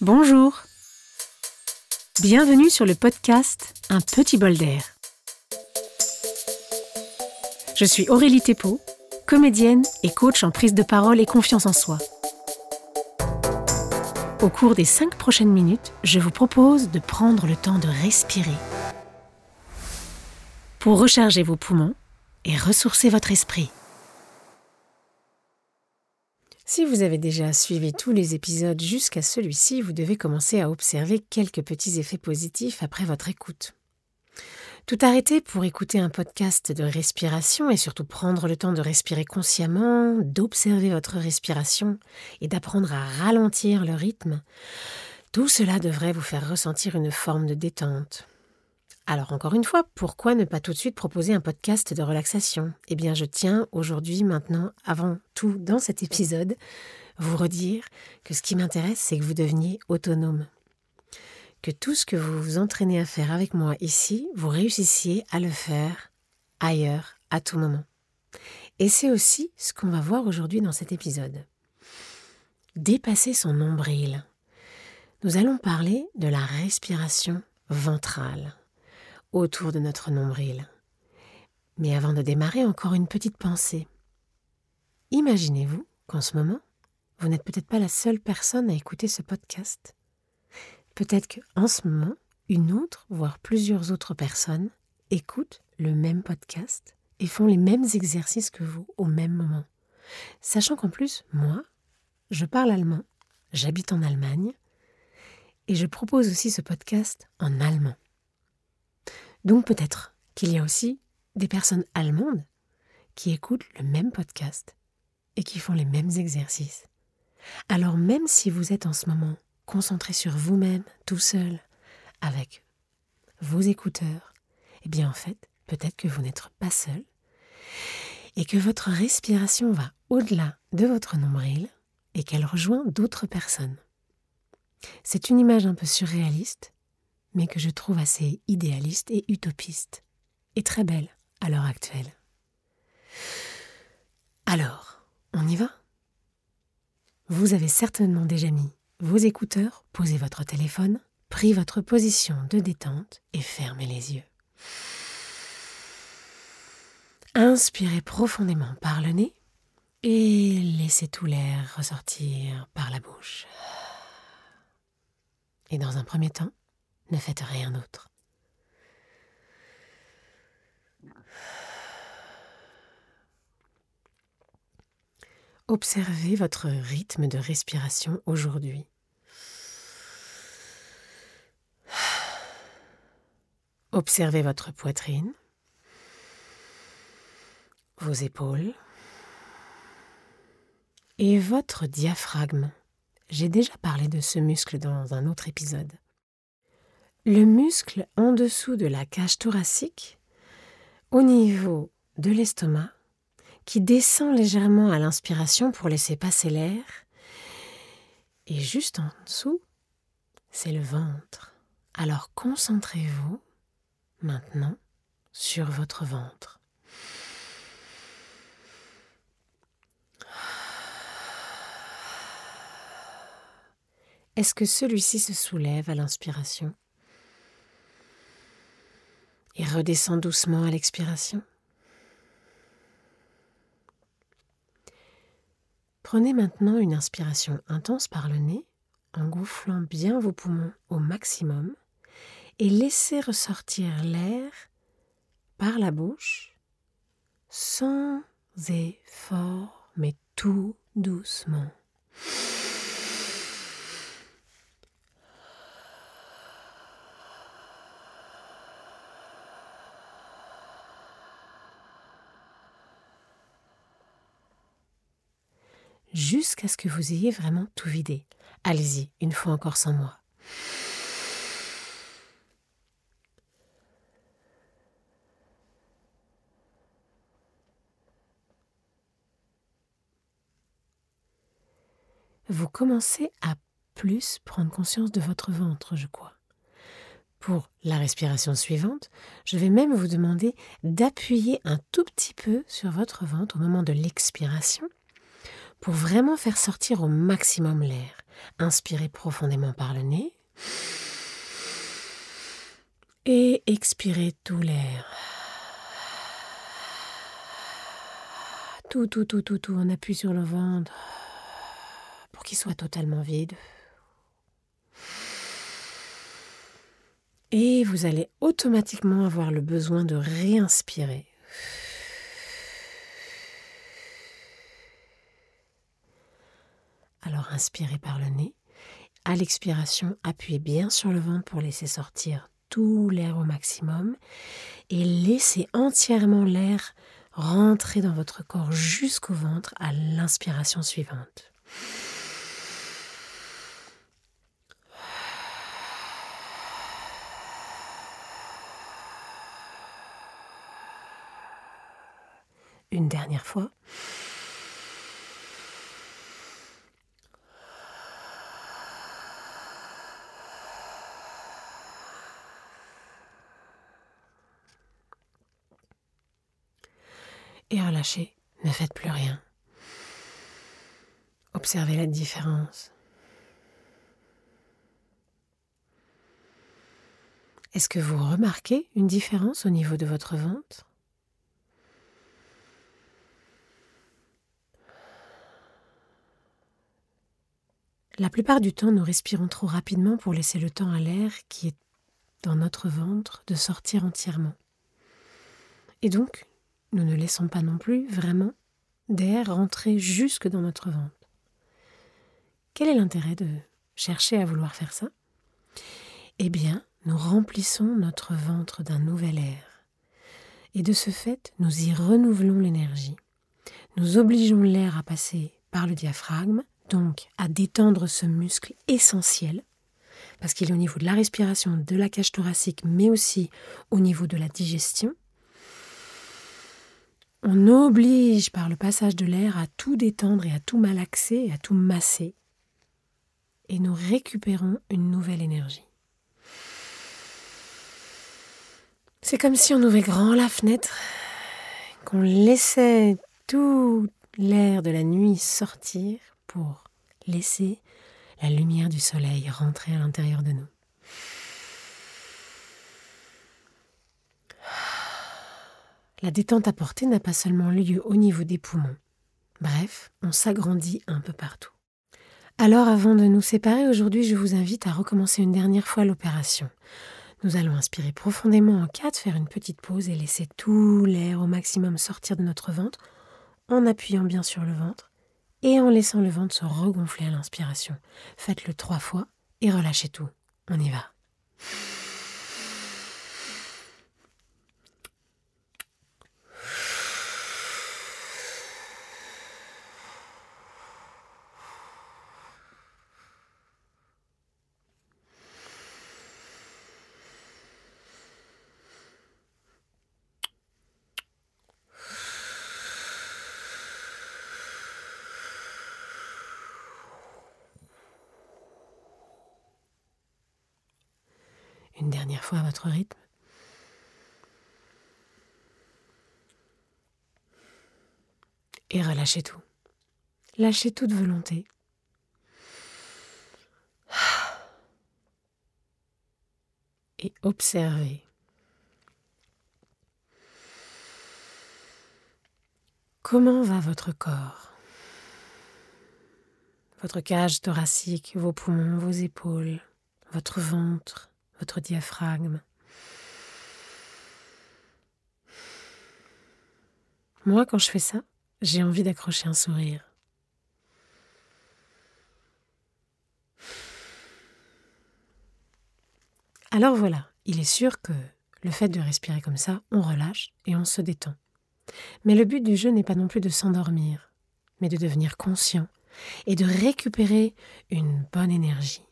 Bonjour. Bienvenue sur le podcast Un petit bol d'air. Je suis Aurélie Thépeau, comédienne et coach en prise de parole et confiance en soi. Au cours des cinq prochaines minutes, je vous propose de prendre le temps de respirer pour recharger vos poumons et ressourcer votre esprit. Si vous avez déjà suivi tous les épisodes jusqu'à celui-ci, vous devez commencer à observer quelques petits effets positifs après votre écoute. Tout arrêter pour écouter un podcast de respiration et surtout prendre le temps de respirer consciemment, d'observer votre respiration et d'apprendre à ralentir le rythme, tout cela devrait vous faire ressentir une forme de détente, alors encore une fois, pourquoi ne pas tout de suite proposer un podcast de relaxation? Eh bien, je tiens aujourd'hui, maintenant, avant tout dans cet épisode, vous redire que ce qui m'intéresse, c'est que vous deveniez autonome. Que tout ce que vous vous entraînez à faire avec moi ici, vous réussissiez à le faire ailleurs, à tout moment. Et c'est aussi ce qu'on va voir aujourd'hui dans cet épisode. Dépasser son nombril. Nous allons parler de la respiration ventrale autour de notre nombril. Mais avant de démarrer, encore une petite pensée. Imaginez-vous qu'en ce moment, vous n'êtes peut-être pas la seule personne à écouter ce podcast. Peut-être qu'en ce moment, une autre, voire plusieurs autres personnes écoutent le même podcast et font les mêmes exercices que vous au même moment. Sachant qu'en plus, moi, je parle allemand, j'habite en Allemagne, et je propose aussi ce podcast en allemand. Donc peut-être qu'il y a aussi des personnes allemandes qui écoutent le même podcast et qui font les mêmes exercices. Alors même si vous êtes en ce moment concentré sur vous-même, tout seul, avec vos écouteurs, eh bien en fait, peut-être que vous n'êtes pas seul et que votre respiration va au-delà de votre nombril et qu'elle rejoint d'autres personnes. C'est une image un peu surréaliste, mais que je trouve assez idéaliste et utopiste, et très belle à l'heure actuelle. Alors, on y va? Vous avez certainement déjà mis vos écouteurs, posé votre téléphone, pris votre position de détente et fermé les yeux. Inspirez profondément par le nez et laissez tout l'air ressortir par la bouche. Et dans un premier temps, ne faites rien d'autre. Observez votre rythme de respiration aujourd'hui. Observez votre poitrine, vos épaules et votre diaphragme. J'ai déjà parlé de ce muscle dans un autre épisode. Le muscle en dessous de la cage thoracique, au niveau de l'estomac, qui descend légèrement à l'inspiration pour laisser passer l'air, et juste en dessous, c'est le ventre. Alors concentrez-vous maintenant sur votre ventre. Est-ce que celui-ci se soulève à l'inspiration? Et redescend doucement à l'expiration. Prenez maintenant une inspiration intense par le nez en gonflant bien vos poumons au maximum et laissez ressortir l'air par la bouche sans effort mais tout doucement. Jusqu'à ce que vous ayez vraiment tout vidé. Allez-y, une fois encore sans moi. Vous commencez à plus prendre conscience de votre ventre, je crois. Pour la respiration suivante, je vais même vous demander d'appuyer un tout petit peu sur votre ventre au moment de l'expiration pour vraiment faire sortir au maximum l'air. Inspirez profondément par le nez. Et expirez tout l'air. Tout, tout, tout, tout, tout. On appuie sur le ventre pour qu'il soit totalement vide. Et vous allez automatiquement avoir le besoin de réinspirer. Alors inspirez par le nez. À l'expiration, appuyez bien sur le ventre pour laisser sortir tout l'air au maximum et laissez entièrement l'air rentrer dans votre corps jusqu'au ventre à l'inspiration suivante. Une dernière fois. Et relâchez. Ne faites plus rien. Observez la différence. Est-ce que vous remarquez une différence au niveau de votre ventre? La plupart du temps, nous respirons trop rapidement pour laisser le temps à l'air qui est dans notre ventre de sortir entièrement. Et donc, nous ne laissons pas non plus vraiment d'air rentrer jusque dans notre ventre. Quel est l'intérêt de chercher à vouloir faire ça? Eh bien, nous remplissons notre ventre d'un nouvel air. Et de ce fait, nous y renouvelons l'énergie. Nous obligeons l'air à passer par le diaphragme, donc à détendre ce muscle essentiel, parce qu'il est au niveau de la respiration, de la cage thoracique, mais aussi au niveau de la digestion. On oblige par le passage de l'air à tout détendre et à tout malaxer à tout masser. Et nous récupérons une nouvelle énergie. C'est comme si on ouvrait grand la fenêtre, qu'on laissait tout l'air de la nuit sortir pour laisser la lumière du soleil rentrer à l'intérieur de nous. La détente apportée n'a pas seulement lieu au niveau des poumons. Bref, on s'agrandit un peu partout. Alors avant de nous séparer aujourd'hui, je vous invite à recommencer une dernière fois l'opération. Nous allons inspirer profondément en quatre, faire une petite pause et laisser tout l'air au maximum sortir de notre ventre en appuyant bien sur le ventre et en laissant le ventre se regonfler à l'inspiration. Faites-le trois fois et relâchez tout. On y va. Une dernière fois à votre rythme. Et relâchez tout. Lâchez toute volonté. Et observez. Comment va votre corps? Votre cage thoracique, vos poumons, vos épaules, votre ventre, votre diaphragme. Moi, quand je fais ça, j'ai envie d'accrocher un sourire. Alors voilà, il est sûr que le fait de respirer comme ça, on relâche et on se détend. Mais le but du jeu n'est pas non plus de s'endormir, mais de devenir conscient et de récupérer une bonne énergie.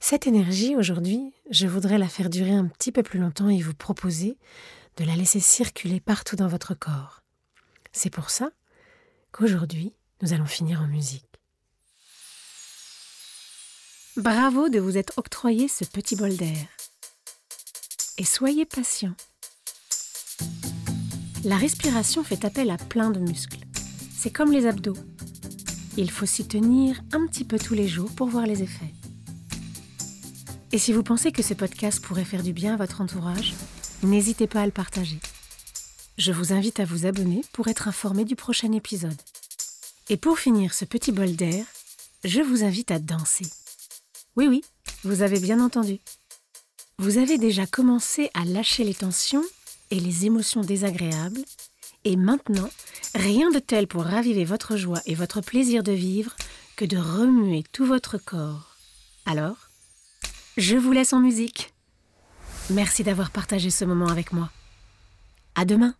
Cette énergie, aujourd'hui, je voudrais la faire durer un petit peu plus longtemps et vous proposer de la laisser circuler partout dans votre corps. C'est pour ça qu'aujourd'hui, nous allons finir en musique. Bravo de vous être octroyé ce petit bol d'air. Et soyez patient. La respiration fait appel à plein de muscles. C'est comme les abdos. il faut s'y tenir un petit peu tous les jours pour voir les effets. Et si vous pensez que ce podcast pourrait faire du bien à votre entourage, n'hésitez pas à le partager. Je vous invite à vous abonner pour être informé du prochain épisode. Et pour finir ce petit bol d'air, je vous invite à danser. Oui, oui, vous avez bien entendu. Vous avez déjà commencé à lâcher les tensions et les émotions désagréables, et maintenant, rien de tel pour raviver votre joie et votre plaisir de vivre que de remuer tout votre corps. Alors, je vous laisse en musique. Merci d'avoir partagé ce moment avec moi. À demain!